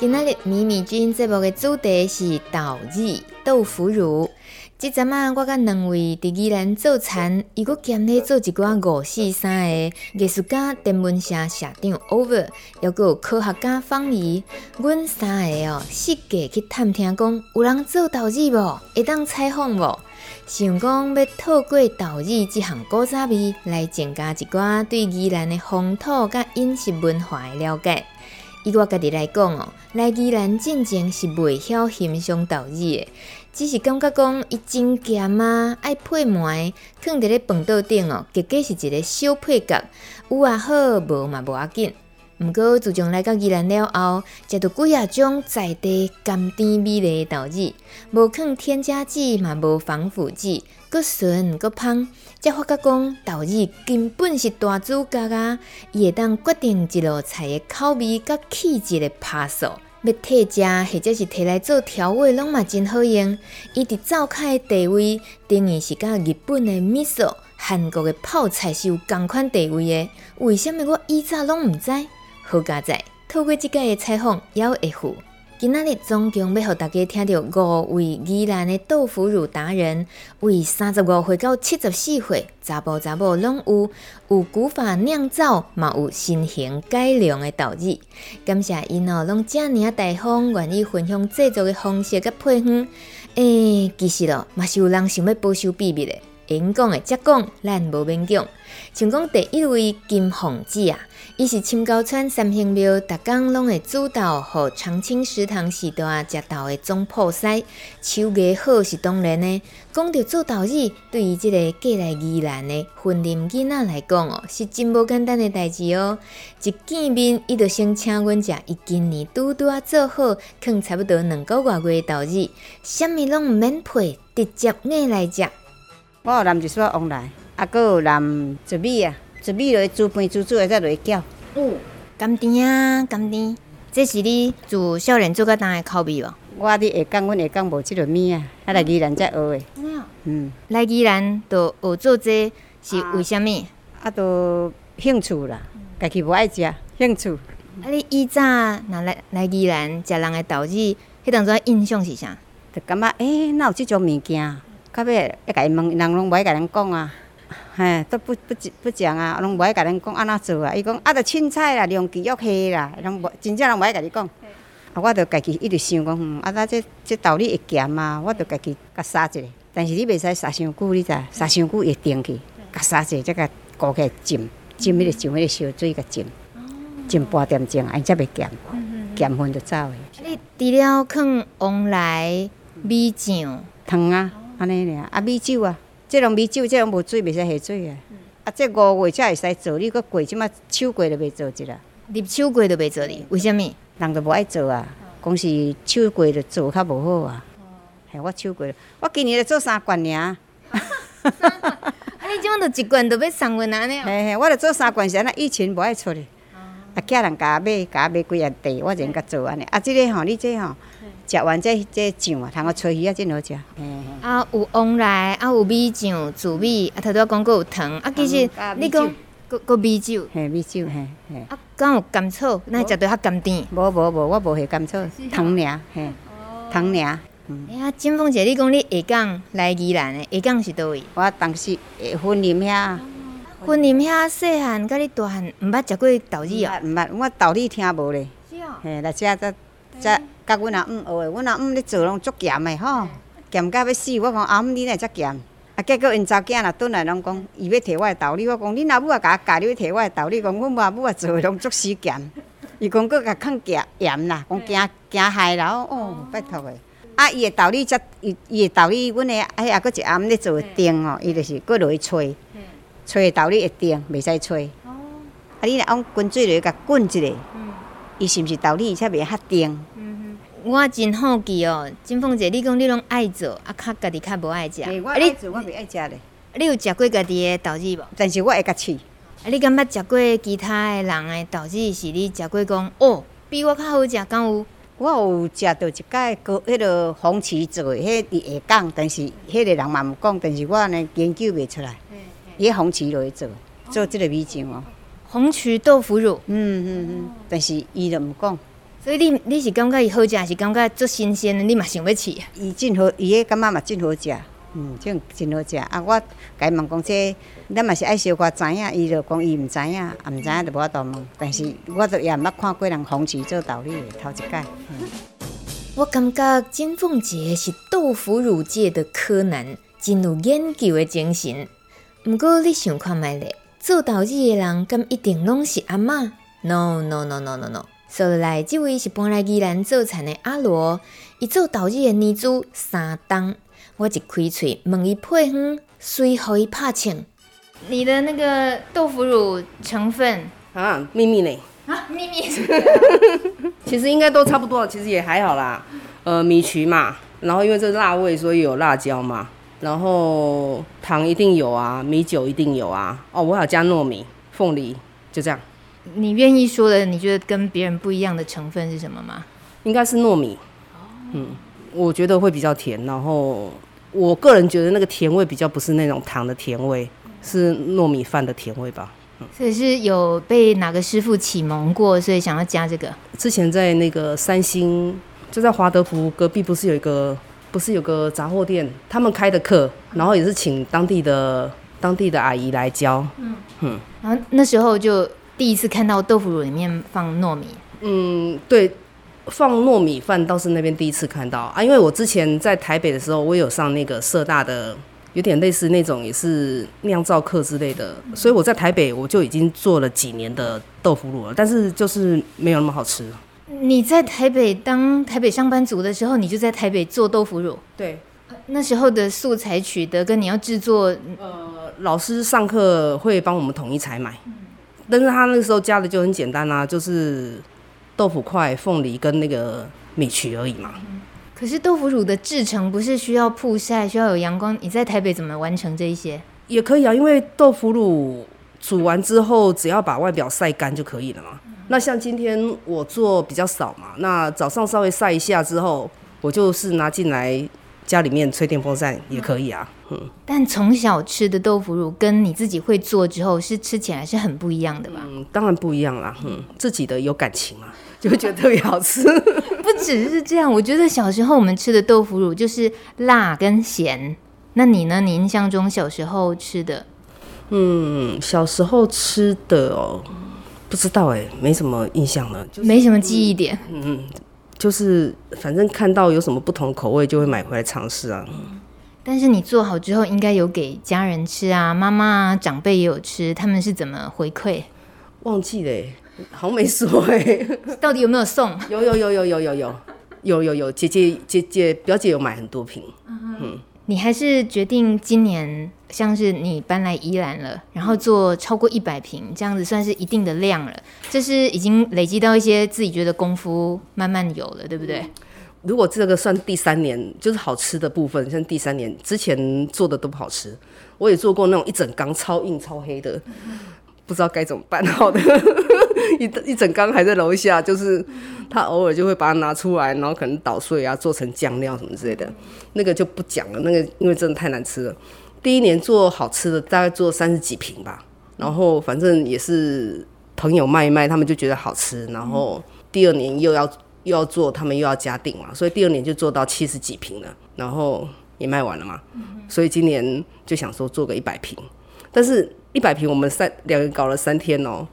今仔日《米米君》节目的主题是岛语豆腐乳。即阵啊，我甲两位伫宜兰做餐，伊阁兼咧做一寡五四三的艺术家电文社社长 Over，犹阁有科学家方怡，阮三个哦，实价去探听讲，有人做岛语无？会当采访无？想讲要透过岛语即项古早味来增加一寡对宜兰的风土甲饮食文化的了解。以我家己来讲哦，来宜兰进前是袂晓欣赏豆子的，只是感觉讲伊真咸啊，爱配糜，放伫咧饭桌顶哦，结果是一个小配角，有也好，无嘛无要紧。毋过自从来到宜兰了后，食到几啊种在地甘甜美丽的岛语，无放添加剂嘛，无防腐剂，阁纯阁芳，才发觉讲豆子根本是大主角啊！伊会当决定一道菜的口味甲气质的趴数，要摕食或者是摕来做调味，拢嘛真好用。伊伫灶脚的地位，等于是甲日本的味噌、韩国的泡菜是有共款地位的。为什么我以前拢毋知？好佳哉，透过即个的采访，也会付。今仔日总共要互大家听到五位宜兰的豆腐乳达人，为三十五岁到七十四岁，查甫查某拢有，有古法酿造，嘛有新型改良的岛语。感谢因哦，拢遮尔大方，愿意分享制作的方式甲配方。诶、其实咯，嘛是有人想要保守秘密的。演讲的则讲，咱无勉强。像讲第一位金凤姐啊，伊是深沟村三星庙，逐工拢会主导和长青食堂时段食豆的总铺师，手艺好是当然的。讲到做豆子，对于这个过来宜兰的云林囡仔来讲哦，是真无简单的代志哦。一见面，伊就先请阮食，伊今年拄拄啊做好，放差不多两个月的豆子，啥物拢毋免配，直接硬来食。我有南一撮往来，啊，阁有南糯米啊，糯米落去煮饭煮煮下再落去搅。哦，甘甜啊，甘甜。这是你自少年做到大的口味无？我伫下港，阮下港无即落物啊，啊来宜兰才学的。嗯，嗯，来宜兰就学做这是为虾物？啊，都兴趣啦，家己无爱食，兴趣。啊，你以早若来来宜兰食人的豆子，迄当阵印象是啥？就感觉诶，哪有即种物件？到尾一甲伊问，人拢无爱甲人讲啊，嘿，都不不不讲啊，拢无爱甲咱讲安怎做啊？伊讲啊，着凊彩啦，用鸡肉下啦，拢无真正拢无爱甲你讲。啊，我着家己一直想讲，嗯，啊，那这这道理会咸啊，我着家己甲杀一下。但是你袂使杀伤久，你知？杀伤久会定去，甲杀一下，再甲搁起来浸，浸迄个浸迄个烧水甲浸，浸半点钟，安尼才袂咸，咸分就走的。你除了放往来米酱糖啊？安尼尔，啊米酒啊，即种米酒，即种无水，袂使下水啊。嗯、啊，即五月才会使做，你搁过即马手过都袂做一啦。入手过都袂做哩，为虾物？人都无爱做啊，讲是秋季就做较无好啊。系、哦、我手过，我今年就做三罐尔。啊，你即马就一罐都要送阮安尼？嘿嘿，我着做三罐是安尼，以前无爱出哩。啊，家人甲买，甲买几啊袋，我就甲做安尼。啊，即个吼，你这吼。食完这这酱啊，通个炊鱼啊，真好食。啊，有旺来，啊有米酱、煮米，啊头拄仔讲过有糖，啊其实你讲个个米酒，嘿米酒，嘿嘿。啊，敢有甘草，那食着较甘甜。无无无，我无下甘草，糖尔，嘿，糖尔。哎呀，金凤姐，你讲你下港来宜兰的，下港是倒位？我当时婚林遐，婚林遐细汉，甲你大汉，毋捌食过豆子哦。毋捌，我岛语听无咧。是哦。嘿，来遮则则。甲阮阿姆学诶，阮阿姆咧做拢足咸诶吼，咸到要死。我讲阿姆你哪会遮咸？啊，结果因查囝若转来拢讲，伊要摕我诶道理。我讲恁阿母也甲我教，你要摕我诶道理。讲阮阿母也做诶拢足死咸。伊讲佫甲囥咸盐啦，讲惊惊害啦。哦，拜托诶。啊，伊诶道理则伊伊诶道理，阮诶哎呀，佫一阿姆咧做诶钉哦，伊就是佫落去吹，吹诶道理会钉，袂使吹。哦。啊，你若用滚水落去甲滚一下，伊是毋是道理？伊才袂较钉。我真好奇哦，金凤姐，你讲你拢爱做，啊，较家己较无爱食。我爱做，我袂爱食咧。你有食过家己的豆子无？但是我会甲试。啊，你敢捌食过其他的人的豆子？是你食过讲哦，比我较好食，敢有？我有食到一届个迄个红旗做的，迄伫下港，但是迄个人嘛毋讲，但是我呢研究袂出来。伊红旗落去做，做即个米酱哦。红曲豆腐乳。嗯嗯嗯，但是伊就毋讲。所以你你是感觉伊好食，是感觉足新鲜的，你嘛想要试？伊真好，伊迄感觉嘛真好食，嗯，真真好食。啊，我甲伊问讲这，咱嘛是爱小可知影，伊就讲伊毋知影，啊毋知影就无法度问。但是我都也毋捌看过人红旗做豆乳的，头一届。嗯、我感觉金凤姐是豆腐乳界的柯南，真有研究的精神。毋过你想看觅咧，做豆乳的人，敢一定拢是阿嬷？No no no no no no。所以来，这位是搬来宜兰做田的阿罗，伊做豆子的年资三冬。我一开嘴问伊配方，随互伊拍枪。你的那个豆腐乳成分啊，秘密呢？啊，秘密。其实应该都差不多，其实也还好啦。呃，米曲嘛，然后因为这辣味，所以有辣椒嘛。然后糖一定有啊，米酒一定有啊。哦，我还要加糯米、凤梨，就这样。你愿意说的，你觉得跟别人不一样的成分是什么吗？应该是糯米。嗯，我觉得会比较甜。然后我个人觉得那个甜味比较不是那种糖的甜味，是糯米饭的甜味吧。嗯，所以是有被哪个师傅启蒙过，所以想要加这个？之前在那个三星，就在华德福隔壁，不是有一个？不是有个杂货店，他们开的课，然后也是请当地的当地的阿姨来教。嗯嗯，然后那时候就第一次看到豆腐乳里面放糯米。嗯，对，放糯米饭倒是那边第一次看到啊，因为我之前在台北的时候，我有上那个社大的，有点类似那种也是酿造课之类的，所以我在台北我就已经做了几年的豆腐乳了，但是就是没有那么好吃。你在台北当台北上班族的时候，你就在台北做豆腐乳。对，那时候的素材取得跟你要制作，呃，老师上课会帮我们统一采买，嗯、但是他那个时候加的就很简单啊，就是豆腐块、凤梨跟那个米曲而已嘛。嗯、可是豆腐乳的制成不是需要曝晒、需要有阳光？你在台北怎么完成这一些？也可以啊，因为豆腐乳煮完之后，只要把外表晒干就可以了嘛。那像今天我做比较少嘛，那早上稍微晒一下之后，我就是拿进来家里面吹电风扇也可以啊。嗯。但从小吃的豆腐乳跟你自己会做之后，是吃起来是很不一样的吧？嗯，当然不一样啦。嗯，自己的有感情嘛，就会觉得特别好吃。不只是这样，我觉得小时候我们吃的豆腐乳就是辣跟咸。那你呢？你印象中小时候吃的？嗯，小时候吃的哦。不知道哎，没什么印象了，就是、没什么记忆点。嗯，就是反正看到有什么不同口味，就会买回来尝试啊。但是你做好之后，应该有给家人吃啊，妈妈啊、长辈也有吃，他们是怎么回馈？忘记了，好像没说哎。到底有没有送？有有有有有有有有有有，姐姐姐姐表姐有买很多瓶。嗯。你还是决定今年，像是你搬来宜兰了，然后做超过一百平，这样子算是一定的量了。这是已经累积到一些自己觉得功夫慢慢有了，对不对？如果这个算第三年，就是好吃的部分，像第三年之前做的都不好吃。我也做过那种一整缸超硬超黑的，不知道该怎么办好的。一一整缸还在楼下，就是他偶尔就会把它拿出来，然后可能捣碎啊，做成酱料什么之类的，那个就不讲了。那个因为真的太难吃了。第一年做好吃的，大概做三十几瓶吧，然后反正也是朋友卖一卖，他们就觉得好吃。然后第二年又要又要做，他们又要加订嘛，所以第二年就做到七十几瓶了，然后也卖完了嘛。所以今年就想说做个一百瓶，但是一百瓶我们三两个人搞了三天哦。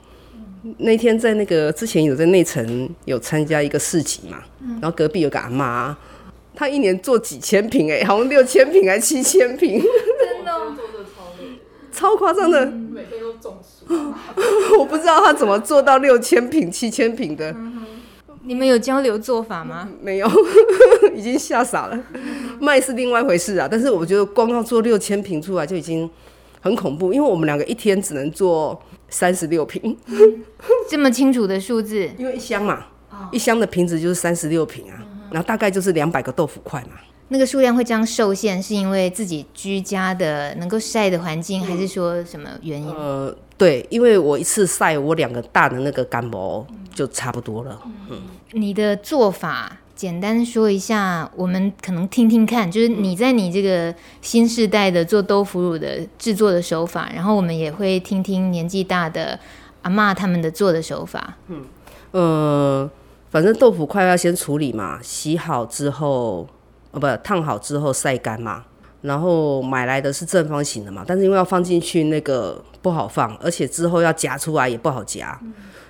那天在那个之前有在内城有参加一个市集嘛，然后隔壁有个阿妈，她一年做几千瓶哎，好像六千瓶还七千瓶，真的，超夸张的，每天都中暑，我不知道她怎么做到六千瓶七千瓶的。你们有交流做法吗？没有，已经吓傻了。卖是另外一回事啊，但是我觉得光要做六千瓶出来就已经很恐怖，因为我们两个一天只能做。三十六瓶，这么清楚的数字，因为一箱嘛，一箱的瓶子就是三十六瓶啊。然后大概就是两百个豆腐块嘛。那个数量会这样受限，是因为自己居家的能够晒的环境，还是说什么原因？呃，对，因为我一次晒我两个大的那个干膜就差不多了。嗯，你的做法简单说一下，我们可能听听看，就是你在你这个新世代的做豆腐乳的制作的手法，然后我们也会听听年纪大的阿嬷他们的做的手法。嗯，呃，反正豆腐块要先处理嘛，洗好之后。哦，不，烫好之后晒干嘛，然后买来的是正方形的嘛，但是因为要放进去那个不好放，而且之后要夹出来也不好夹，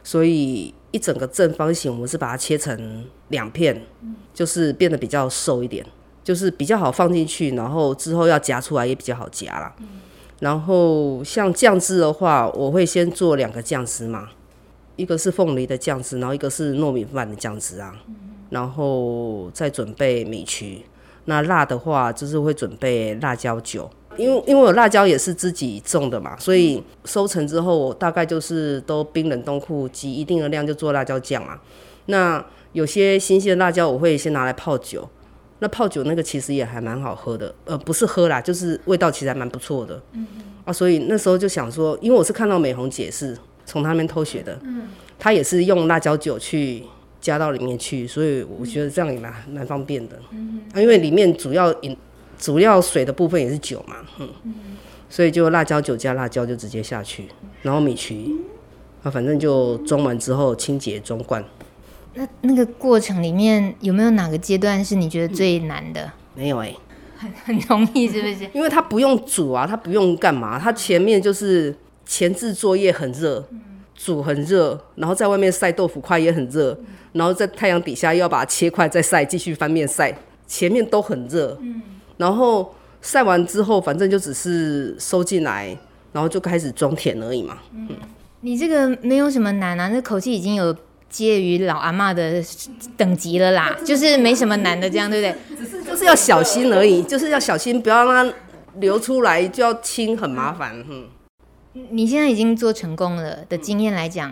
所以一整个正方形我们是把它切成两片，嗯、就是变得比较瘦一点，就是比较好放进去，然后之后要夹出来也比较好夹啦。嗯、然后像酱汁的话，我会先做两个酱汁嘛，一个是凤梨的酱汁，然后一个是糯米饭的酱汁啊，嗯、然后再准备米曲。那辣的话，就是会准备辣椒酒，因为因为我辣椒也是自己种的嘛，所以收成之后，我大概就是都冰冷冻库积一定的量就做辣椒酱嘛。那有些新鲜的辣椒，我会先拿来泡酒。那泡酒那个其实也还蛮好喝的，呃，不是喝啦，就是味道其实还蛮不错的。嗯嗯。啊，所以那时候就想说，因为我是看到美红姐是从他那边偷学的，嗯，她也是用辣椒酒去。加到里面去，所以我觉得这样也蛮蛮方便的。嗯哼啊，因为里面主要饮主要水的部分也是酒嘛，嗯，所以就辣椒酒加辣椒就直接下去，然后米曲，啊，反正就装完之后清洁装罐。那那个过程里面有没有哪个阶段是你觉得最难的？嗯、没有哎、欸，很很容易是不是？因为它不用煮啊，它不用干嘛，它前面就是前置作业很热。嗯煮很热，然后在外面晒豆腐块也很热，嗯、然后在太阳底下又要把它切块再晒，继续翻面晒，前面都很热。嗯、然后晒完之后，反正就只是收进来，然后就开始装填而已嘛。嗯，嗯你这个没有什么难啊，这口气已经有介于老阿妈的等级了啦，就是没什么难的，这样对不对？只是就是要小心而已，就是要小心，不要让它流出来，就要清，很麻烦。嗯。你现在已经做成功了的经验来讲，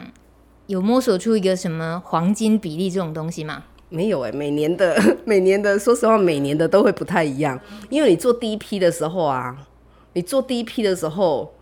有摸索出一个什么黄金比例这种东西吗？没有哎、每年的 每年的，说实话，每年的都会不太一样。因为你做第一批的时候啊，你做第一批的时候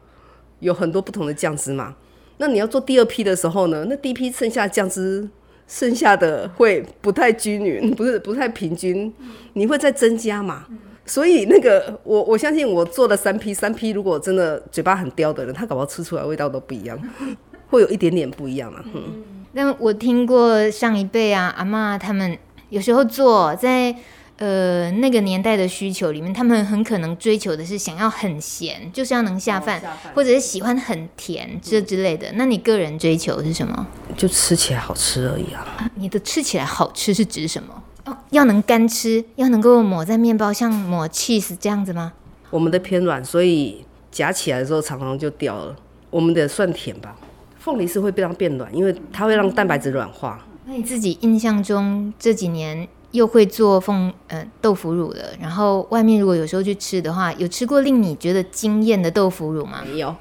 有很多不同的酱汁嘛。那你要做第二批的时候呢，那第一批剩下酱汁剩下的会不太均匀，不是不太平均，你会再增加嘛？所以那个我我相信我做了三批，三批如果真的嘴巴很刁的人，他搞不好吃出来味道都不一样，会有一点点不一样嘛。嗯，但我听过上一辈啊阿妈他们有时候做在呃那个年代的需求里面，他们很可能追求的是想要很咸，就是要能下饭，哦、下饭或者是喜欢很甜这之类的。嗯、那你个人追求是什么？就吃起来好吃而已啊。啊你的吃起来好吃是指什么？哦，要能干吃，要能够抹在面包，像抹 cheese 这样子吗？我们的偏软，所以夹起来的时候常常就掉了。我们的算甜吧，凤梨是会变变软，因为它会让蛋白质软化。那你自己印象中这几年又会做凤呃豆腐乳了，然后外面如果有时候去吃的话，有吃过令你觉得惊艳的豆腐乳吗？没有，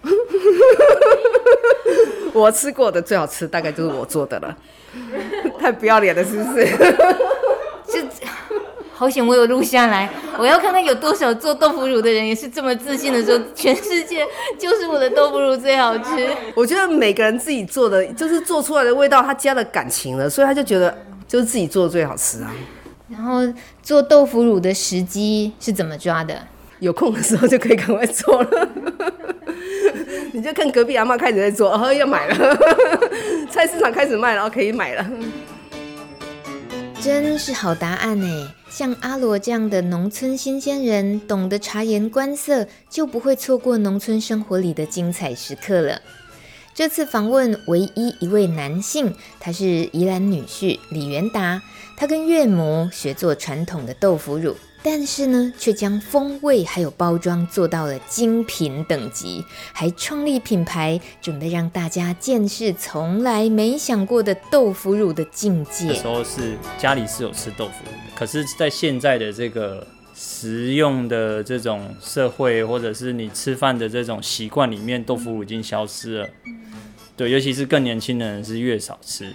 我吃过的最好吃大概就是我做的了，太不要脸了，是不是？好险我有录下来，我要看看有多少做豆腐乳的人也是这么自信的说，全世界就是我的豆腐乳最好吃。我觉得每个人自己做的，就是做出来的味道，他加了感情了，所以他就觉得就是自己做的最好吃啊。然后做豆腐乳的时机是怎么抓的？有空的时候就可以赶快做了。你就看隔壁阿妈开始在做，然后要买了，菜市场开始卖，然后可以买了。真是好答案呢！像阿罗这样的农村新鲜人，懂得察言观色，就不会错过农村生活里的精彩时刻了。这次访问唯一一位男性，他是宜兰女婿李元达，他跟岳母学做传统的豆腐乳。但是呢，却将风味还有包装做到了精品等级，还创立品牌，准备让大家见识从来没想过的豆腐乳的境界。那时候是家里是有吃豆腐乳的，可是，在现在的这个食用的这种社会，或者是你吃饭的这种习惯里面，豆腐乳已经消失了。对，尤其是更年轻的人是越少吃。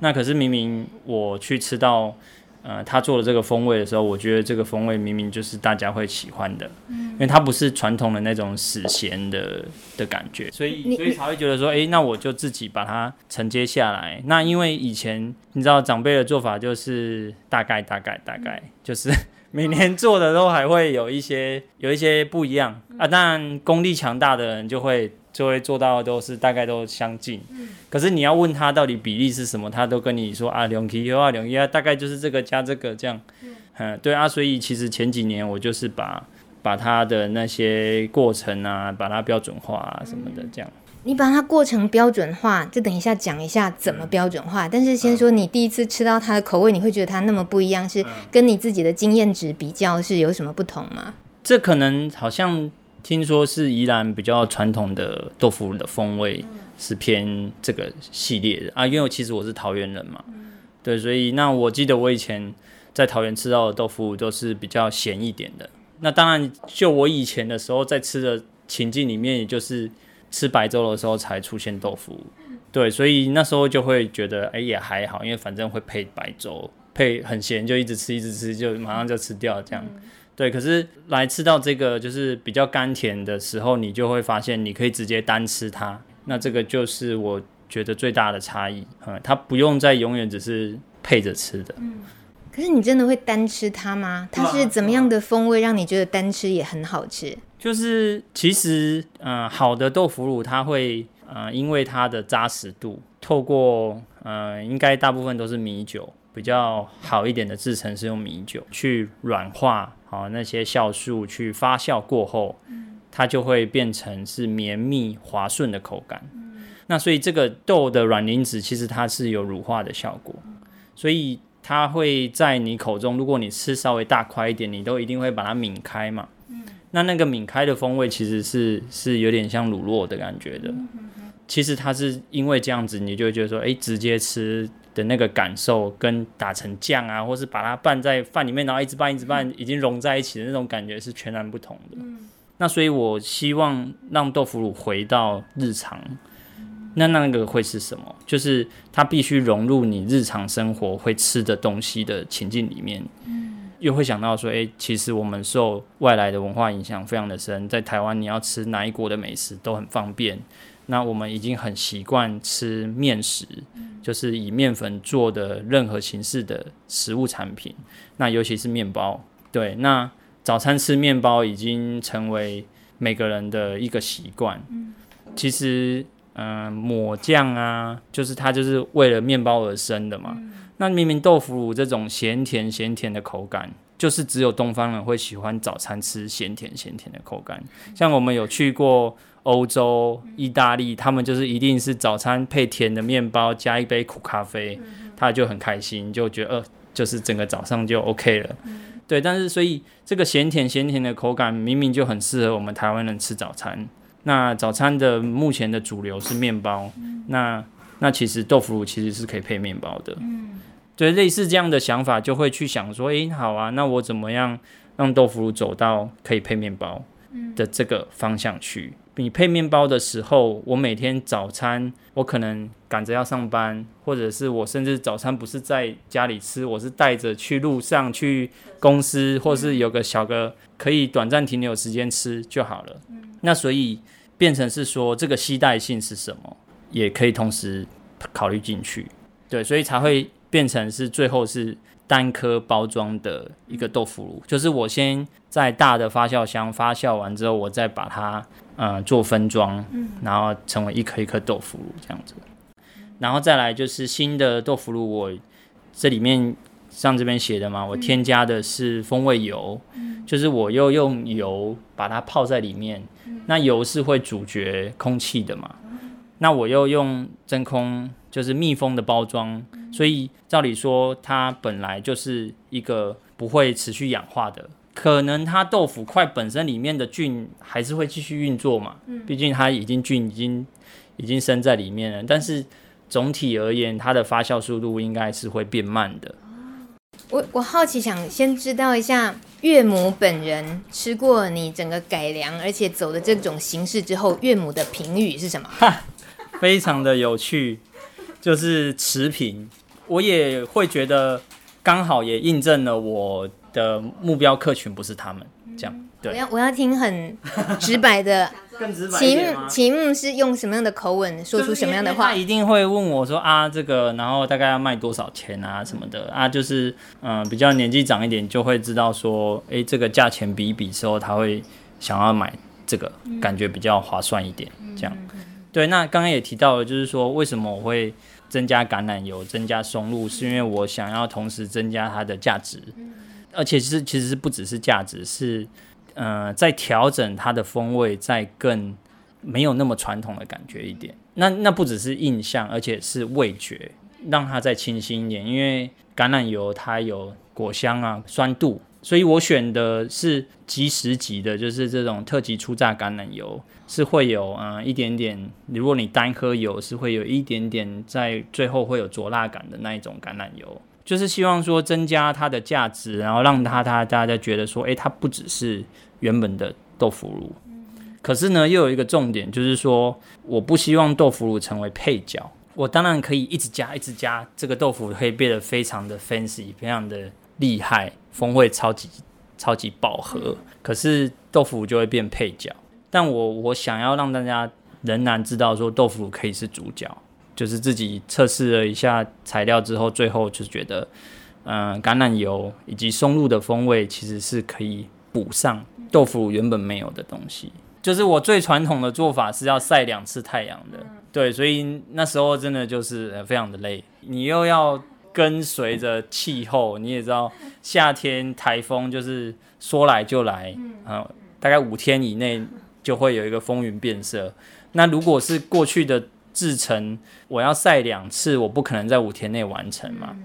那可是明明我去吃到。呃，他做的这个风味的时候，我觉得这个风味明明就是大家会喜欢的，嗯，因为它不是传统的那种死咸的的感觉，所以所以才会觉得说，哎、欸，那我就自己把它承接下来。那因为以前你知道长辈的做法就是大概大概大概，就是 每年做的都还会有一些有一些不一样啊。当然功力强大的人就会。就会做到都是大概都相近，嗯、可是你要问他到底比例是什么，他都跟你说啊，两 K 啊，两 K 啊，大概就是这个加这个这样，嗯，嗯，对啊，所以其实前几年我就是把把它的那些过程啊，把它标准化啊什么的这样。你把它过程标准化，就等一下讲一下怎么标准化。嗯、但是先说你第一次吃到它的口味，你会觉得它那么不一样，是跟你自己的经验值比较是有什么不同吗？这可能好像。听说是宜兰比较传统的豆腐乳的风味是偏这个系列的啊，因为其实我是桃园人嘛，对，所以那我记得我以前在桃园吃到的豆腐乳都是比较咸一点的。那当然，就我以前的时候在吃的情境里面，也就是吃白粥的时候才出现豆腐，对，所以那时候就会觉得哎、也还好，因为反正会配白粥，配很咸就一直吃一直吃，就马上就吃掉这样。对，可是来吃到这个就是比较甘甜的时候，你就会发现你可以直接单吃它。那这个就是我觉得最大的差异，嗯，它不用再永远只是配着吃的。嗯，可是你真的会单吃它吗？它是怎么样的风味让你觉得单吃也很好吃？就是其实，嗯，好的豆腐乳它会，嗯，因为它的扎实度，透过，嗯，应该大部分都是米酒。比较好一点的制成是用米酒去软化，好那些酵素去发酵过后，它就会变成是绵密滑顺的口感。那所以这个豆的软磷脂其实它是有乳化的效果，所以它会在你口中，如果你吃稍微大块一点，你都一定会把它抿开嘛。那那个抿开的风味其实是是有点像乳酪的感觉的。其实它是因为这样子，你就会觉得说，哎，直接吃。的那个感受跟打成酱啊，或是把它拌在饭里面，然后一直拌一直拌，已经融在一起的那种感觉是全然不同的。嗯、那所以我希望让豆腐乳回到日常，那那个会是什么？就是它必须融入你日常生活会吃的东西的情境里面。嗯、又会想到说，哎、欸，其实我们受外来的文化影响非常的深，在台湾你要吃哪一国的美食都很方便。那我们已经很习惯吃面食，就是以面粉做的任何形式的食物产品。那尤其是面包，对，那早餐吃面包已经成为每个人的一个习惯。其实，嗯、呃，抹酱啊，就是它就是为了面包而生的嘛。那明明豆腐乳这种咸甜咸甜的口感，就是只有东方人会喜欢早餐吃咸甜咸甜的口感。像我们有去过。欧洲、意大利，他们就是一定是早餐配甜的面包，加一杯苦咖啡，他就很开心，就觉得呃，就是整个早上就 OK 了。对，但是所以这个咸甜咸甜的口感，明明就很适合我们台湾人吃早餐。那早餐的目前的主流是面包，那那其实豆腐乳其实是可以配面包的。对，类似这样的想法，就会去想说，诶，好啊，那我怎么样让豆腐乳走到可以配面包的这个方向去？你配面包的时候，我每天早餐我可能赶着要上班，或者是我甚至早餐不是在家里吃，我是带着去路上去公司，或是有个小个可以短暂停留时间吃就好了。那所以变成是说这个携带性是什么，也可以同时考虑进去。对，所以才会变成是最后是单颗包装的一个豆腐乳，就是我先在大的发酵箱发酵完之后，我再把它。呃，做分装，然后成为一颗一颗豆腐乳这样子，然后再来就是新的豆腐乳，我这里面像这边写的嘛，我添加的是风味油，就是我又用油把它泡在里面，那油是会阻绝空气的嘛，那我又用真空就是密封的包装，所以照理说它本来就是一个不会持续氧化的。可能它豆腐块本身里面的菌还是会继续运作嘛，毕竟它已经菌已经已经生在里面了。但是总体而言，它的发酵速度应该是会变慢的。我我好奇想先知道一下，岳母本人吃过你整个改良而且走的这种形式之后，岳母的评语是什么？非常的有趣，就是持平。我也会觉得。刚好也印证了我的目标客群不是他们，这样。对，我要我要听很 直白的。更直白题目题目是用什么样的口吻说出什么样的话？他一定会问我说啊，这个然后大概要卖多少钱啊什么的啊，就是嗯、呃、比较年纪长一点就会知道说，哎，这个价钱比一比之后，他会想要买这个，感觉比较划算一点，这样。对，那刚刚也提到了，就是说为什么我会增加橄榄油、增加松露，是因为我想要同时增加它的价值，而且是其实是不只是价值是。呃，在调整它的风味，在更没有那么传统的感觉一点。那那不只是印象，而且是味觉，让它再清新一点。因为橄榄油它有果香啊、酸度，所以我选的是即食级的，就是这种特级初榨橄榄油，是会有呃一点点。如果你单喝油，是会有一点点在最后会有灼辣感的那一种橄榄油。就是希望说增加它的价值，然后让它它大家觉得说，诶，它不只是原本的豆腐乳。可是呢，又有一个重点，就是说，我不希望豆腐乳成为配角。我当然可以一直加，一直加，这个豆腐可以变得非常的 fancy，非常的厉害，风味超级超级饱和。可是豆腐就会变配角。但我我想要让大家仍然知道说，豆腐乳可以是主角。就是自己测试了一下材料之后，最后就觉得，嗯、呃，橄榄油以及松露的风味其实是可以补上豆腐原本没有的东西。就是我最传统的做法是要晒两次太阳的，对，所以那时候真的就是非常的累。你又要跟随着气候，你也知道夏天台风就是说来就来，嗯、呃，大概五天以内就会有一个风云变色。那如果是过去的。制成我要晒两次，我不可能在五天内完成嘛。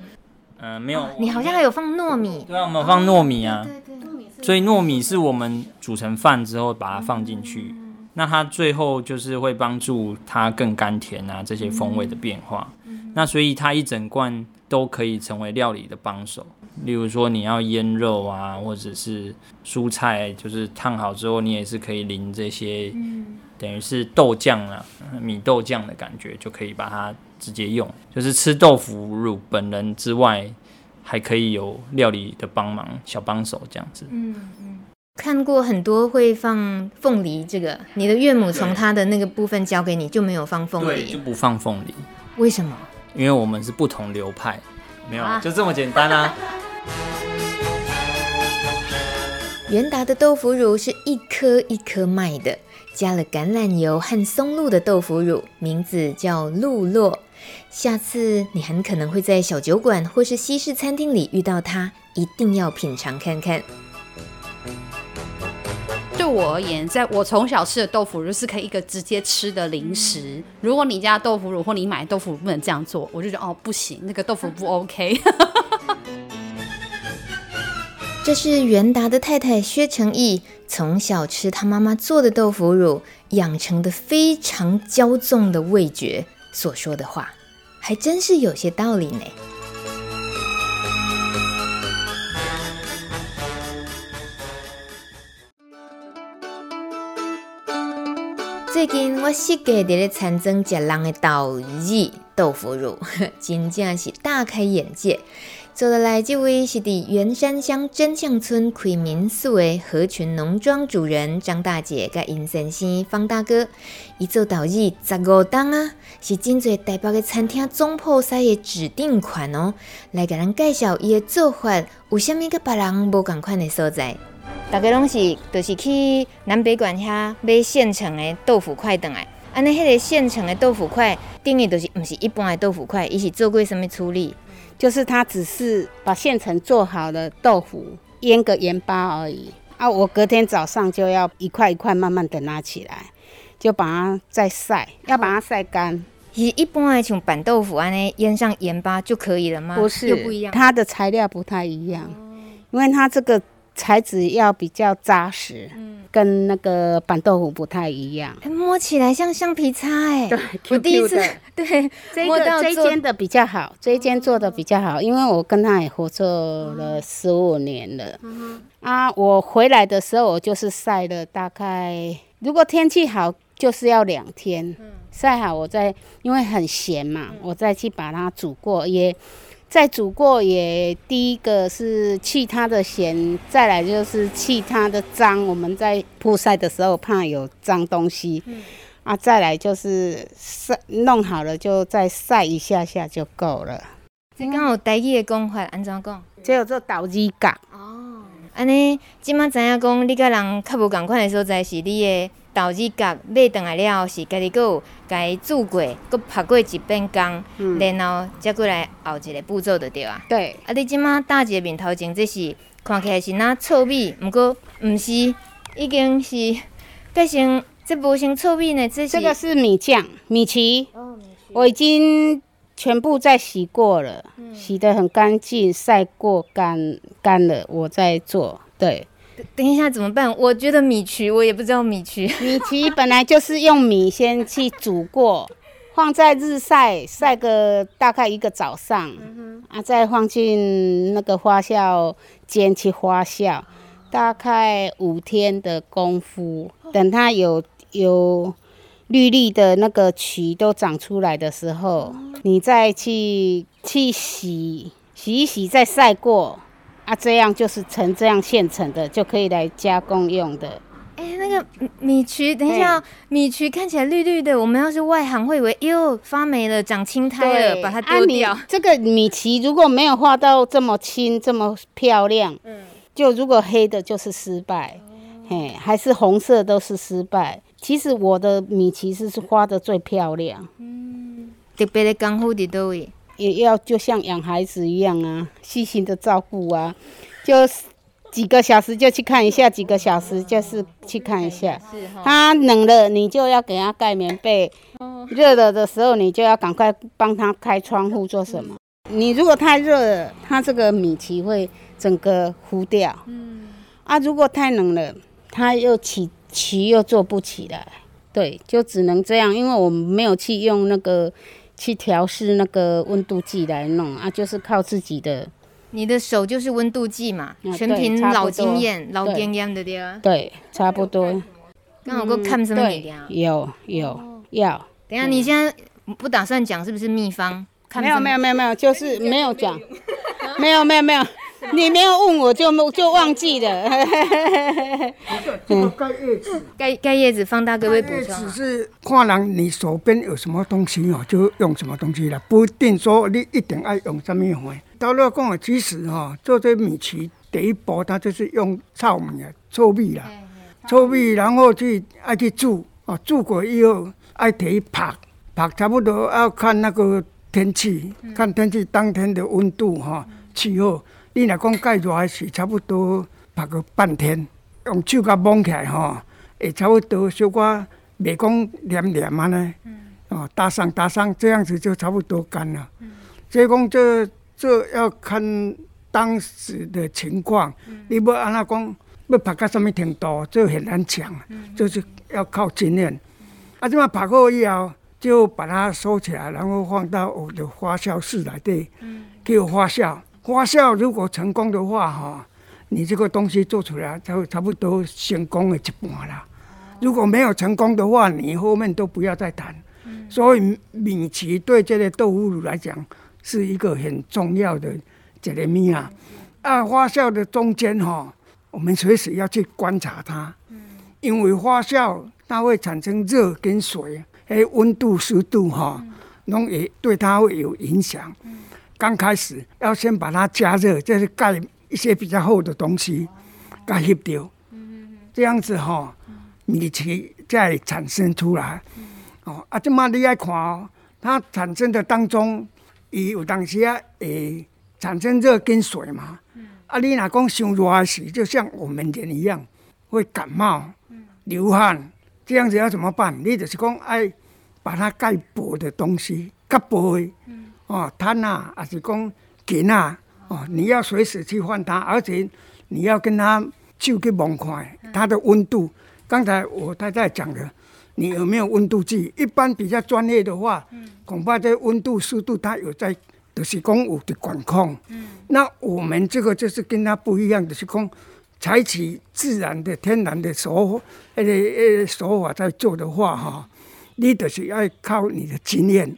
嗯、呃，没有、哦。你好像还有放糯米。对啊，我们有放糯米啊。对对对。所以糯米是我们煮成饭之后把它放进去，嗯、那它最后就是会帮助它更甘甜啊这些风味的变化。嗯、那所以它一整罐都可以成为料理的帮手。例如说你要腌肉啊，或者是蔬菜，就是烫好之后你也是可以淋这些。嗯等于是豆酱啊，米豆酱的感觉，就可以把它直接用。就是吃豆腐乳本人之外，还可以有料理的帮忙，小帮手这样子。嗯嗯。看过很多会放凤梨，这个你的岳母从她的那个部分交给你，就没有放凤梨，就不放凤梨。为什么？因为我们是不同流派，没有，啊、就这么简单啊。元达的豆腐乳是一颗一颗卖的。加了橄榄油和松露的豆腐乳，名字叫露洛。下次你很可能会在小酒馆或是西式餐厅里遇到它，一定要品尝看看。对我而言，在我从小吃的豆腐乳是可以一个直接吃的零食。如果你家豆腐乳或你买豆腐乳不能这样做，我就觉得哦不行，那个豆腐不 OK。这是元达的太太薛成义从小吃他妈妈做的豆腐乳养成的非常骄纵的味觉所说的话，还真是有些道理呢。最近我四个在咧餐厅吃人的岛语豆腐乳，真正是大开眼界。走的来这位是伫员山乡真相村开民宿的合群农庄主人张大姐，甲尹先生方大哥，伊做岛语十五档啊，是真侪台北的餐厅总铺师的指定款哦。来给咱介绍伊的做法，有虾米跟别人无共款的所在？大家拢是，就是去南北馆遐买现成的豆腐块回来，安尼迄个现成的豆腐块，定义就是毋是一般的豆腐块，伊是做过什么处理？就是它只是把现成做好的豆腐腌个盐巴而已啊！我隔天早上就要一块一块慢慢的拿起来，就把它再晒，要把它晒干。一一般的像板豆腐安尼腌上盐巴就可以了吗？不是，又不一样。它的材料不太一样，因为它这个。材质要比较扎实，嗯，跟那个板豆腐不太一样，摸起来像橡皮擦哎。对，我第一次 对，这个这一间的比较好，这一间做的比较好，因为我跟他也合作了十五年了。嗯、啊，我回来的时候我就是晒了大概，如果天气好就是要两天，晒好我再因为很咸嘛，我再去把它煮过也。在煮过也第一个是去它的咸，再来就是去它的脏。我们在曝晒的时候怕有脏东西，嗯、啊，再来就是晒弄好了就再晒一下下就够了。这刚有台语的讲法，安怎讲？这有做豆子角。哦，安尼，即马知影讲，你甲人较无共款的所在是你的。豆子角买转来了后，是家己阁有家己煮过，阁拍过一遍工，然后再过来后一个步骤就对啊。对。啊，你即马搭一个面头前，这是看起来是若糙米，毋过毋是，已经是变成这无像糙米呢。这是这个是米酱米曲。哦，米曲。我已经全部再洗过了，洗得很干净，晒过干干了，我再做。对。等一下怎么办？我觉得米曲我也不知道米曲。米曲本来就是用米先去煮过，放在日晒晒个大概一个早上，嗯、啊，再放进那个发酵间去发酵，大概五天的功夫，等它有有绿绿的那个曲都长出来的时候，你再去去洗洗一洗，再晒过。啊，这样就是成这样现成的，就可以来加工用的。哎、欸，那个米曲，等一下，米曲看起来绿绿的，我们要是外行会以为哟发霉了，长青苔了，把它丢掉。啊、这个米奇如果没有画到这么青这么漂亮，嗯，就如果黑的就是失败，哦、嘿，还是红色都是失败。其实我的米奇是是画的最漂亮。嗯，特别的功夫在哪里？也要就像养孩子一样啊，细心的照顾啊，就几个小时就去看一下，几个小时就是去看一下。他冷了，你就要给他盖棉被；热了的时候，你就要赶快帮他开窗户做什么？你如果太热了，他这个米奇会整个糊掉。嗯。啊，如果太冷了，他又起曲又做不起来。对，就只能这样，因为我们没有去用那个。去调试那个温度计来弄啊，就是靠自己的。你的手就是温度计嘛，啊、全凭老经验、老经验的对啊。对，差不多。刚好够看什么？有有要。等下，你现在不打算讲是不是秘方？没有没有没有没有，就是没有讲。没有没有没有。你没有问我就就忘记了。嗯，盖叶子，盖盖叶子，方大哥会补充。只是看人你手边有什么东西哦，就用什么东西了，不一定说你一定爱用什么。到了讲啊，其实哈，做这米奇第一步，它就是用糙米啊，糙米啦，糙米，然后去爱去煮啊，煮过以后爱提拍，拍差不多要看那个天气，看天气当天的温度哈，气候。你若讲盖热是差不多拍个半天，用手甲摸起来吼，会差不多小可袂讲黏黏安尼，哦，打上打上，这样子就差不多干了。所以讲这这要看当时的情况，嗯、你要安那讲要拍到什么程度，这很难讲，嗯、就是要靠经验。嗯、啊，这么拍过以后，就把它收起来，然后放到我的发酵室来对，给我发酵。发酵如果成功的话，哈，你这个东西做出来就差不多成功的一半了。如果没有成功的话，你后面都不要再谈。所以米奇对这个豆腐乳来讲是一个很重要的这个米啊。啊，发酵的中间哈，我们随时要去观察它，因为发酵它会产生热跟水，还有温度、湿度哈，拢也对它会有影响。刚开始要先把它加热，就是盖一些比较厚的东西，盖吸掉，这样子哈、喔，米曲再产生出来。哦，啊，这么你爱看哦，它产生的当中，伊有当时啊，诶，产生热跟水嘛。啊，你若讲伤热时，就像我们人一样，会感冒、流汗，这样子要怎么办？你就是讲爱把它盖薄的东西，盖薄的。哦，摊啊，还是讲鈼啊，哦，你要随时去换它，而且你要跟它就去摸看它的温度。刚才我太太讲的，你有没有温度计？一般比较专业的话，恐怕这温度、湿度它有在，就是讲有的管控。那我们这个就是跟它不一样的，是讲采取自然的、天然的手那个呃手法在做的话，哈，你就是要靠你的经验。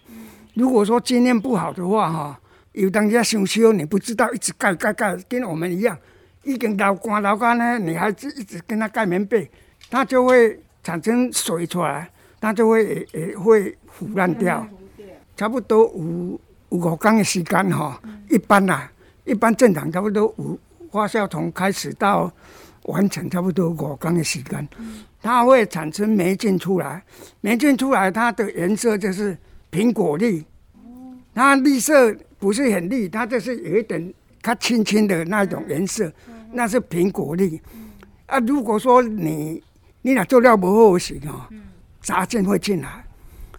如果说经验不好的话，哈，有当家想修，你不知道一直盖盖盖，跟我们一样，已经老干老干呢，你还是一直跟他盖棉被，它就会产生水出来，它就会也也会腐烂掉。差不多五五天的时间哈，一般啦，一般正常差不多五发酵从开始到完成差不多五天的时间，它会产生霉菌出来，霉菌出来它的颜色就是苹果绿，它绿色。不是很绿，它就是有一点它青青的那种颜色，那是苹果绿。啊，如果说你你俩做料不好时哦，杂菌会进来，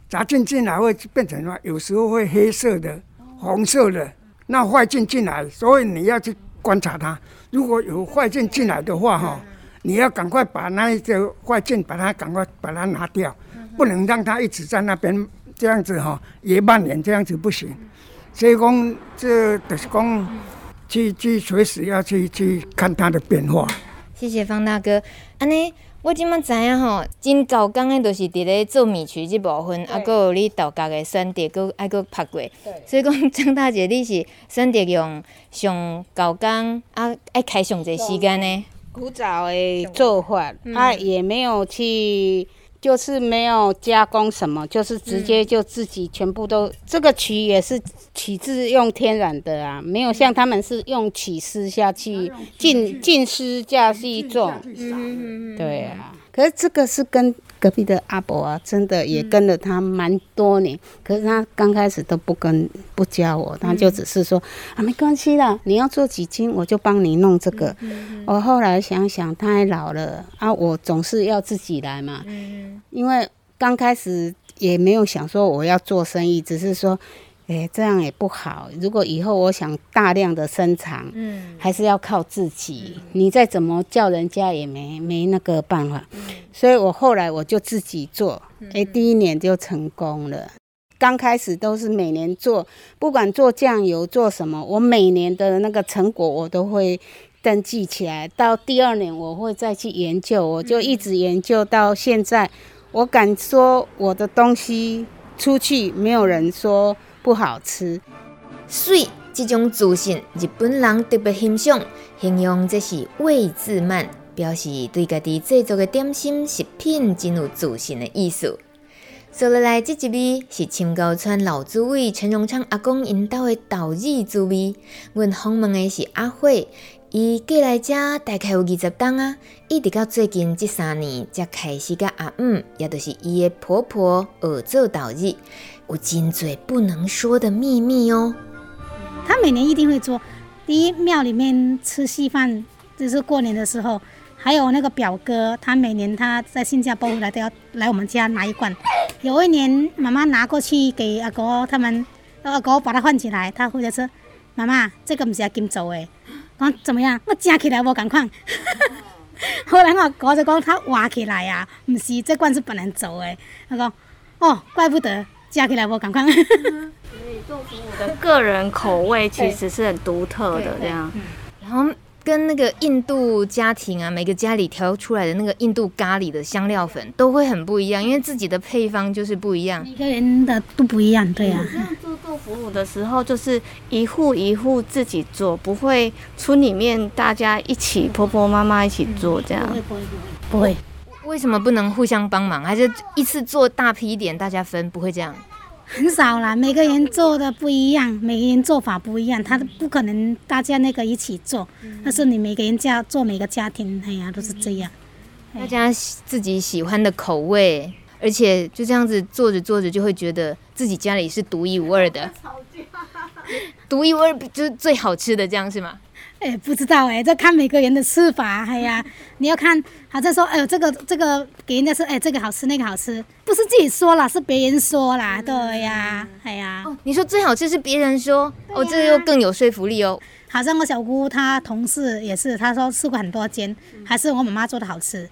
杂菌进来会变成什么？有时候会黑色的、红色的，那坏菌进来，所以你要去观察它。如果有坏菌进来的话哈，你要赶快把那一个坏菌把它赶快把它拿掉，不能让它一直在那边这样子哈，也半年这样子不行。所以讲，这就是讲，去去随时要去去看它的变化。谢谢方大哥。安尼，我即马知影吼，真搞工的，都是伫咧做米曲这部分，啊，搁有你豆角的选择，搁爱搁拍过。所以讲，张大姐，你是选择用上搞工啊，爱开上侪时间呢？古早的做法，啊，也没有去。就是没有加工什么，就是直接就自己全部都。嗯、这个曲也是取自用天然的啊，没有像他们是用曲丝下去浸浸湿下去种。嗯对啊。可是这个是跟隔壁的阿伯啊，真的也跟了他蛮多年。嗯、可是他刚开始都不跟不教我，他就只是说、嗯、啊，没关系啦，你要做几斤我就帮你弄这个。嗯、我后来想想，他还老了啊，我总是要自己来嘛。嗯、因为刚开始也没有想说我要做生意，只是说。哎，这样也不好。如果以后我想大量的生产，嗯，还是要靠自己。嗯、你再怎么叫人家也没没那个办法。嗯、所以我后来我就自己做。哎，第一年就成功了。刚开始都是每年做，不管做酱油做什么，我每年的那个成果我都会登记起来。到第二年我会再去研究，我就一直研究到现在。我敢说我的东西出去，没有人说。不好吃，水这种自信，日本人特别欣赏，形容这是味自慢，表示对家己制作的点心食品真有自信的意思。接下来这一味是青高川老主委陈荣昌阿公引导的豆子滋味。阮访问的是阿慧，伊过来这大概有二十冬啊，一直到最近这三年才开始甲阿姆，也就是伊的婆婆学做豆子。有金嘴不能说的秘密哦。他每年一定会做，第一庙里面吃稀饭，就是过年的时候。还有那个表哥，他每年他在新加坡回来都要来我们家拿一罐。有一年妈妈拿过去给阿哥他们，阿哥把它换起来，他回来说：“妈妈，这个不是要金做的。”讲怎么样？我夹起来我赶快。后来我哥就讲他挖起来呀、啊，不是这罐是不能做的。他说：“哦，怪不得。”加起来我赶快。所以豆腐乳的个人口味其实是很独特的，这样。然后跟那个印度家庭啊，每个家里调出来的那个印度咖喱的香料粉都会很不一样，因为自己的配方就是不一样。每个人的都不一样，对啊。做豆腐乳的时候，就是一户一户自己做，不会村里面大家一起婆婆妈妈一起做这样。不会不会不会。为什么不能互相帮忙？还是一次做大批一点，大家分？不会这样？很少啦，每个人做的不一样，每个人做法不一样，他都不可能大家那个一起做。但是你每个人家做每个家庭，哎呀，都是这样。大家自己喜欢的口味，而且就这样子做着做着，就会觉得自己家里是独一无二的。独一无二就是最好吃的，这样是吗？哎，不知道哎，这看每个人的吃法。哎呀，你要看，好像说，哎呦，这个这个给人家说，哎，这个好吃，那个好吃，不是自己说啦，是别人说啦，对呀，哎呀。哦，你说最好吃是别人说，哦，这个又更有说服力哦。好像我小姑她同事也是，她说吃过很多间，还是我妈妈做的好吃，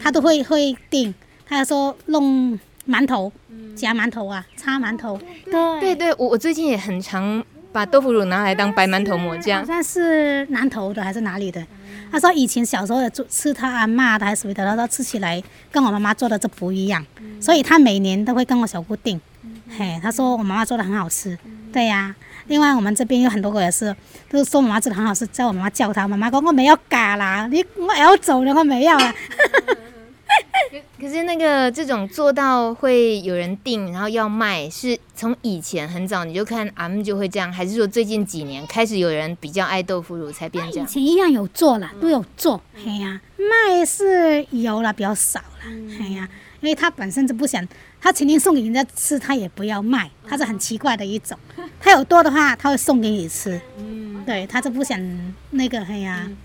她都会会订，她说弄馒头，夹馒头啊，擦馒头。对对对，我我最近也很常。把豆腐乳拿来当白馒头抹酱，好像是南头的还是哪里的？他说以前小时候的做吃他阿妈的还是什么的，他说吃起来跟我妈妈做的这不一样，所以他每年都会跟我小姑订。嘿，他说我妈妈做的很好吃，对呀。另外，我们这边有很多个也是，都是说妈妈做的很好吃，叫我妈妈叫他。妈妈说我没有嘎啦，你我要走了，我没有了。可是那个这种做到会有人订，然后要卖，是从以前很早你就看阿姆就会这样，还是说最近几年开始有人比较爱豆腐乳才变这样？以前一样有做了，都有做，嘿呀、啊，卖是有了，比较少了，嘿呀、啊，因为他本身就不想，他曾经送给人家吃，他也不要卖，他是很奇怪的一种，他有多的话他会送给你吃，嗯，对，他就不想那个，嘿呀、啊嗯，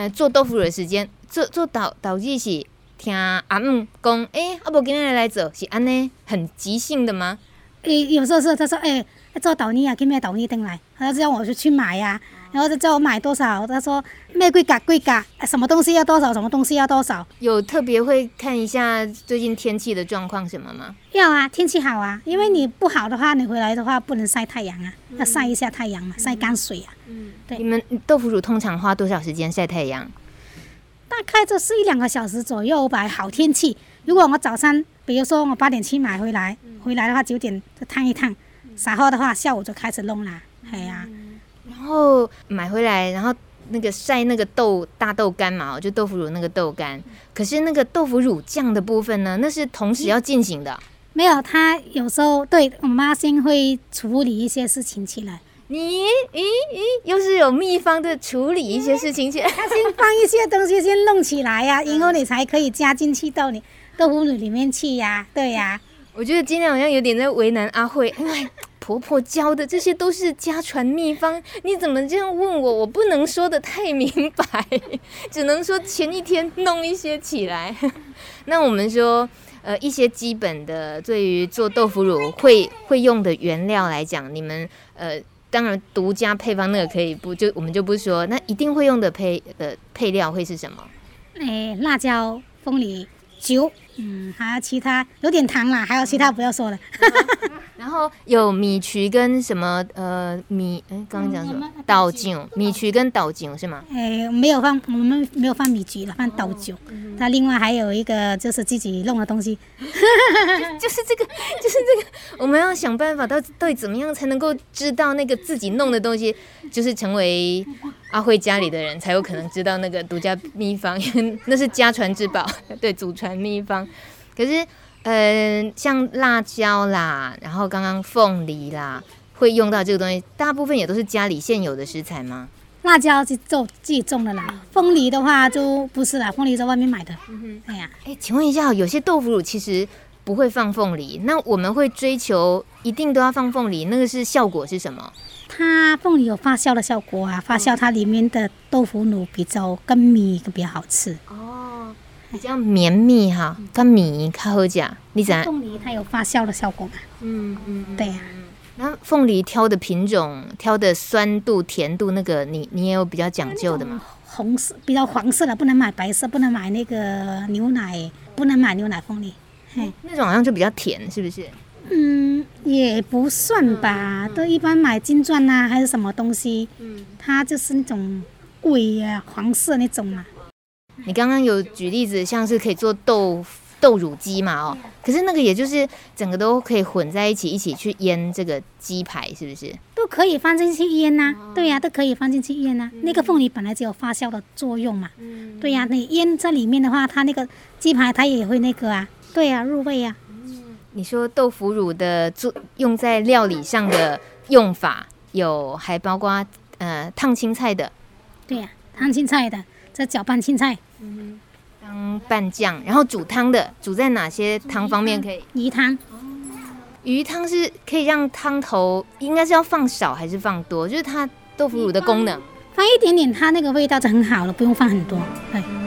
呃，做豆腐乳的时间，做做导导记是。听阿姆讲，哎、欸，阿伯今日来做是安尼，很即兴的吗？诶、欸，有时候是他说，哎、欸，做豆泥啊，给买豆泥登来，他就叫我去去买呀、啊，然后就叫我买多少，他说卖贵价贵价，什么东西要多少，什么东西要多少。有特别会看一下最近天气的状况什么吗？要啊，天气好啊，因为你不好的话，你回来的话不能晒太阳啊，要晒一下太阳嘛，晒干水啊。嗯，对。你们豆腐乳通常花多少时间晒太阳？大概这是一两个小时左右吧。好天气，如果我早上，比如说我八点去买回来，回来的话九点就烫一烫，然后的话下午就开始弄啦。哎呀、啊，然后买回来，然后那个晒那个豆大豆干嘛，就豆腐乳那个豆干。可是那个豆腐乳酱的部分呢，那是同时要进行的。没有，他有时候对我妈先会处理一些事情起来。你咦咦，又是有秘方的处理一些事情去，他先放一些东西先弄起来呀、啊，然后你才可以加进去到你豆腐乳里面去呀、啊，对呀、啊。我觉得今天好像有点在为难阿慧，因为婆婆教的这些都是家传秘方，你怎么这样问我？我不能说的太明白，只能说前一天弄一些起来。那我们说，呃，一些基本的对于做豆腐乳会会用的原料来讲，你们呃。当然，独家配方那个可以不就我们就不说，那一定会用的配的配料会是什么？诶、辣椒、凤梨、酒，嗯，还有其他有点糖啦，还有其他不要说了。然后有米曲跟什么呃米，哎，刚刚讲什么？倒酒，米曲跟倒酒是吗？哎，没有放，我们没有放米曲了，放豆酱。它另外还有一个就是自己弄的东西，就是这个，就是这个。我们要想办法到到底怎么样才能够知道那个自己弄的东西，就是成为阿慧家里的人才有可能知道那个独家秘方，因 为那是家传之宝，对，祖传秘方。可是。嗯，像辣椒啦，然后刚刚凤梨啦，会用到这个东西，大部分也都是家里现有的食材吗？辣椒是种自己种的啦，凤梨的话就不是啦，凤梨在外面买的。嗯哼，哎呀，哎，请问一下，有些豆腐乳其实不会放凤梨，那我们会追求一定都要放凤梨，那个是效果是什么？它凤梨有发酵的效果啊，发酵它里面的豆腐乳比较跟米比较好吃。比较绵密哈，跟米较好吃。你知道凤梨它有发酵的效果嘛？嗯嗯，对呀、啊。那凤梨挑的品种、挑的酸度、甜度，那个你你也有比较讲究的吗？红色比较黄色的不能买，白色不能买，那个牛奶不能买牛奶凤梨。嘿，那种好像就比较甜，是不是？嗯，也不算吧，都一般买金钻呐、啊，还是什么东西？嗯，它就是那种贵呀，黄色那种嘛。你刚刚有举例子，像是可以做豆豆乳鸡嘛？哦，可是那个也就是整个都可以混在一起，一起去腌这个鸡排，是不是？都可以放进去腌呐、啊。对呀、啊，都可以放进去腌呐、啊。那个凤梨本来就有发酵的作用嘛。对呀、啊，你腌在里面的话，它那个鸡排它也会那个啊。对呀、啊，入味呀、啊。你说豆腐乳的做用在料理上的用法有，还包括呃烫青菜的。对呀、啊，烫青菜的，这搅拌青菜。嗯，当拌酱，然后煮汤的，煮在哪些汤方面可以？鱼汤，鱼汤是可以让汤头，应该是要放少还是放多？就是它豆腐乳的功能，放一点点，它那个味道就很好了，不用放很多。对。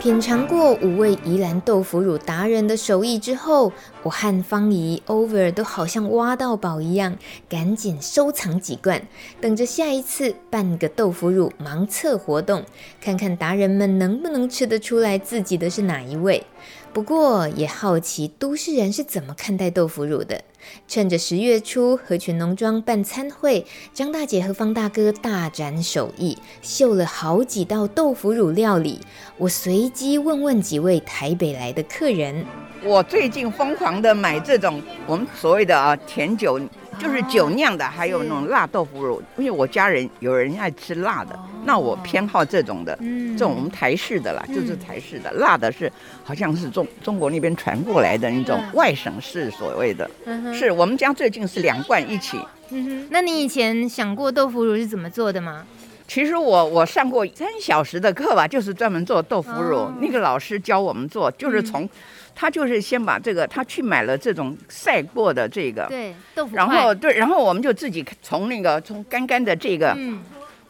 品尝过五位宜兰豆腐乳达人的手艺之后，我和芳宜 over 都好像挖到宝一样，赶紧收藏几罐，等着下一次办个豆腐乳盲测活动，看看达人们能不能吃得出来自己的是哪一位。不过也好奇都市人是怎么看待豆腐乳的。趁着十月初和群农庄办餐会，张大姐和方大哥大展手艺，秀了好几道豆腐乳料理。我随机问问几位台北来的客人，我最近疯狂的买这种我们所谓的啊甜酒就是酒酿的，还有那种辣豆腐乳。因为我家人有人爱吃辣的，那我偏好这种的，这种我们台式的啦，就是台式的，辣的是好像是中中国那边传过来的那种外省式所谓的，是我们家最近是两罐一起。嗯哼，那你以前想过豆腐乳是怎么做的吗？其实我我上过三小时的课吧，就是专门做豆腐乳。哦、那个老师教我们做，就是从、嗯、他就是先把这个他去买了这种晒过的这个，对豆腐，然后对，然后我们就自己从那个从干干的这个，嗯，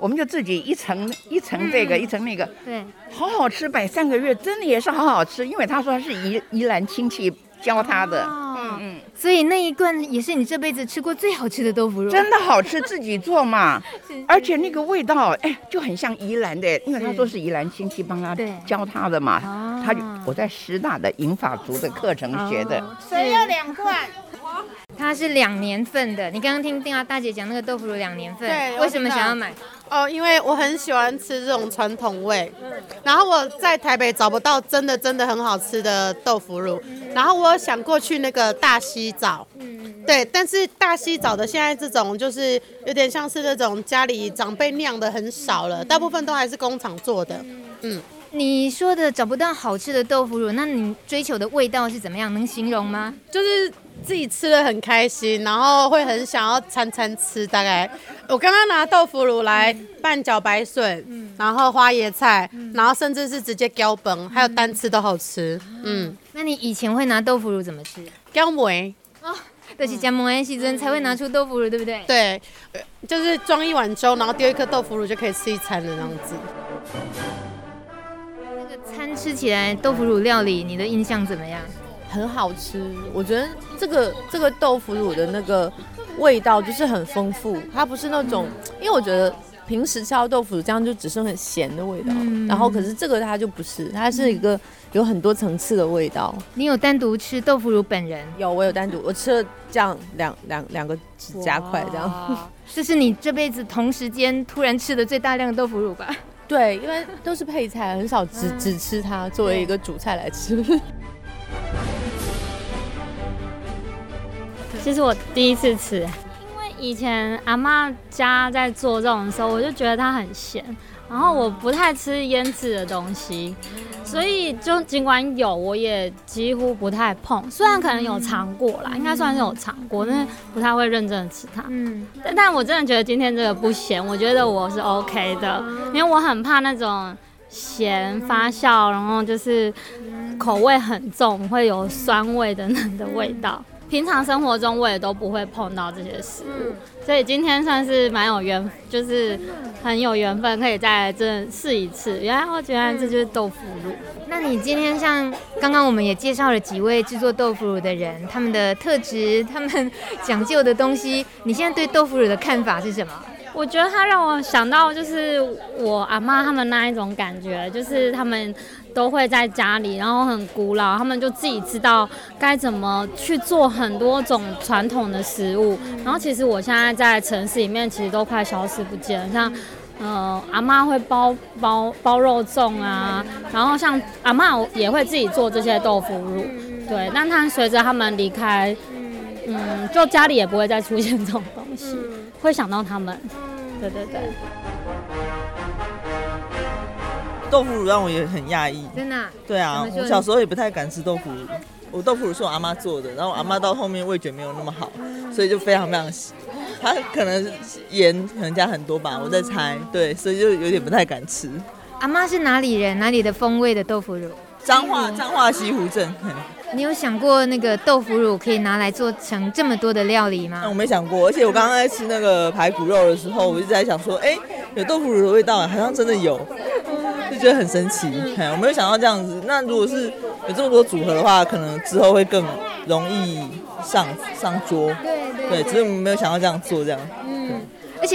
我们就自己一层一层这个、嗯、一层那个，对，好好吃，摆三个月真的也是好好吃，因为他说他是宜宜兰亲戚教他的。哦。嗯，所以那一罐也是你这辈子吃过最好吃的豆腐乳，真的好吃，自己做嘛，而且那个味道，哎，就很像宜兰的，因为他说是宜兰亲戚帮他教他的嘛，他就我在师大的银发族的课程学的，所以要两罐，它是两年份的，你刚刚听丁大姐讲那个豆腐乳两年份，对，为什么想要买？哦，因为我很喜欢吃这种传统味，然后我在台北找不到真的真的很好吃的豆腐乳，然后我想过去那个大溪找，对，但是大溪找的现在这种就是有点像是那种家里长辈酿的很少了，大部分都还是工厂做的。嗯，你说的找不到好吃的豆腐乳，那你追求的味道是怎么样？能形容吗？就是。自己吃的很开心，然后会很想要餐餐吃。大概我刚刚拿豆腐乳来拌茭白笋，嗯、然后花椰菜，嗯、然后甚至是直接浇本，嗯、还有单吃都好吃。嗯，那你以前会拿豆腐乳怎么吃？浇梅哦，就是搅梅西珍才会拿出豆腐乳，对不对？对，就是装一碗粥，然后丢一颗豆腐乳就可以吃一餐的那样子。那个餐吃起来豆腐乳料理，你的印象怎么样？很好吃，我觉得这个这个豆腐乳的那个味道就是很丰富，它不是那种，因为我觉得平时吃豆腐乳这样就只剩很咸的味道，嗯、然后可是这个它就不是，它是一个有很多层次的味道。你有单独吃豆腐乳本人？有，我有单独，我吃了这样两两两个指甲块这样。这是你这辈子同时间突然吃的最大量的豆腐乳吧？对，因为都是配菜，很少只、嗯、只吃它作为一个主菜来吃。其实我第一次吃，因为以前阿妈家在做这种的时候，我就觉得它很咸，然后我不太吃腌制的东西，所以就尽管有，我也几乎不太碰。虽然可能有尝过啦，应该算是有尝过，但是不太会认真的吃它。嗯，但但我真的觉得今天这个不咸，我觉得我是 OK 的，因为我很怕那种咸发酵，然后就是口味很重，会有酸味的那的味道。平常生活中我也都不会碰到这些食物，所以今天算是蛮有缘，就是很有缘分可以再这试一次。原来我觉得这就是豆腐乳。那你今天像刚刚我们也介绍了几位制作豆腐乳的人，他们的特质，他们讲究的东西，你现在对豆腐乳的看法是什么？我觉得它让我想到就是我阿妈他们那一种感觉，就是他们都会在家里，然后很古老，他们就自己知道该怎么去做很多种传统的食物。然后其实我现在在城市里面，其实都快消失不见了。像呃阿妈会包包包肉粽啊，然后像阿妈也会自己做这些豆腐乳，对。但他随着他们离开，嗯，就家里也不会再出现这种东西。会想到他们，对对对。豆腐乳让我也很讶异，真的、啊。对啊，我小时候也不太敢吃豆腐乳。我豆腐乳是我阿妈做的，然后我阿妈到后面味觉没有那么好，所以就非常非常稀。她可能盐可能加很多吧，我在猜。对，所以就有点不太敢吃。阿妈是哪里人？哪里的风味的豆腐乳？彰化，彰化西湖镇。你有想过那个豆腐乳可以拿来做成这么多的料理吗？我没想过，而且我刚刚在吃那个排骨肉的时候，我一直在想说，哎，有豆腐乳的味道，好像真的有，就觉得很神奇。我没有想到这样子。那如果是有这么多组合的话，可能之后会更容易上上桌。对对。对，只是我们没有想到这样做这样。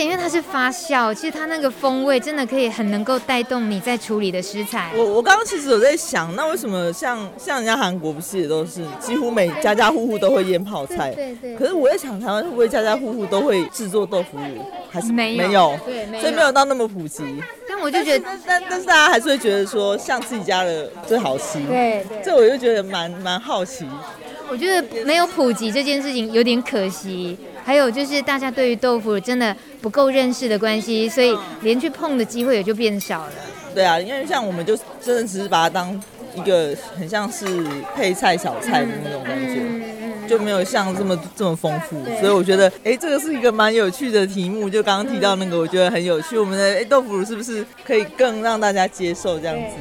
因为它是发酵，其实它那个风味真的可以很能够带动你在处理的食材。我我刚刚其实有在想，那为什么像像人家韩国不是也都是几乎每家家户户都会腌泡菜？对对，对。可是我在想，台湾会不会家家户户都会制作豆腐乳？还是没有？没有。对，没有。所以没有到那么普及。但我就觉得，但但是大家还是会觉得说，像自己家的最好吃。对对。这我就觉得蛮蛮好奇。我觉得没有普及这件事情有点可惜。还有就是大家对于豆腐真的不够认识的关系，所以连去碰的机会也就变少了。对啊，因为像我们就真的只是把它当一个很像是配菜小菜的那种感觉。嗯嗯就没有像这么这么丰富，所以我觉得，哎，这个是一个蛮有趣的题目。就刚刚提到那个，我觉得很有趣。我们的诶豆腐乳是不是可以更让大家接受这样子？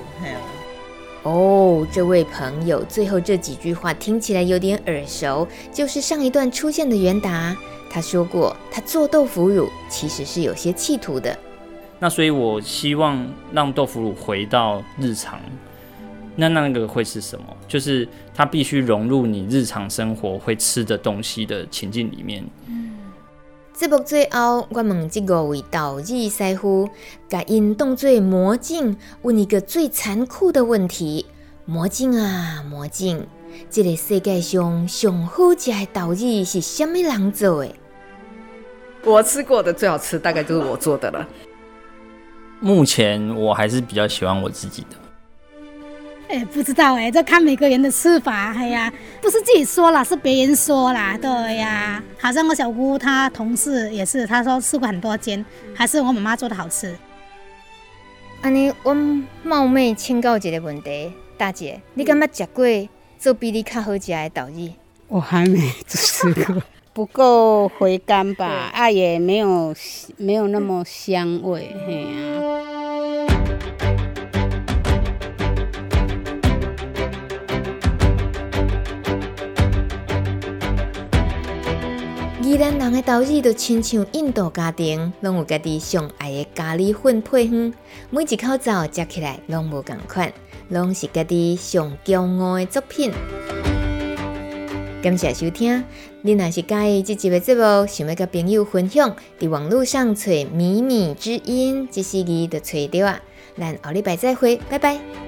哦，这位朋友最后这几句话听起来有点耳熟，就是上一段出现的袁达，他说过，他做豆腐乳其实是有些企图的。那所以，我希望让豆腐乳回到日常。那那个会是什么？就是它必须融入你日常生活会吃的东西的情境里面。嗯，节目最后，我问这五位导日师傅，把因当作魔镜，问一个最残酷的问题：魔镜啊，魔镜，这个世界上上好吃的导艺是什么人做的？我吃过的最好吃，大概就是我做的了。目前我还是比较喜欢我自己的。哎、欸，不知道哎、欸，这看每个人的吃法。哎呀，不是自己说啦，是别人说啦。对呀，好像我小姑她同事也是，她说吃过很多间，还是我妈妈做的好吃。安尼，我冒昧请教一个问题，大姐，你敢觉食过做比你较好吃的豆子？我还没吃过，不够回甘吧？啊，也没有没有那么香味。嘿啊。宜兰人的豆子就亲像印度家庭，拢有家己上爱的咖喱粉配方，每一口枣食起来拢无共款，拢是家己上骄傲的作品。感谢收听，你若是介意这集的节目，想要甲朋友分享，伫网络上找迷你之音，这四字就找到啊。咱后礼拜再会，拜拜。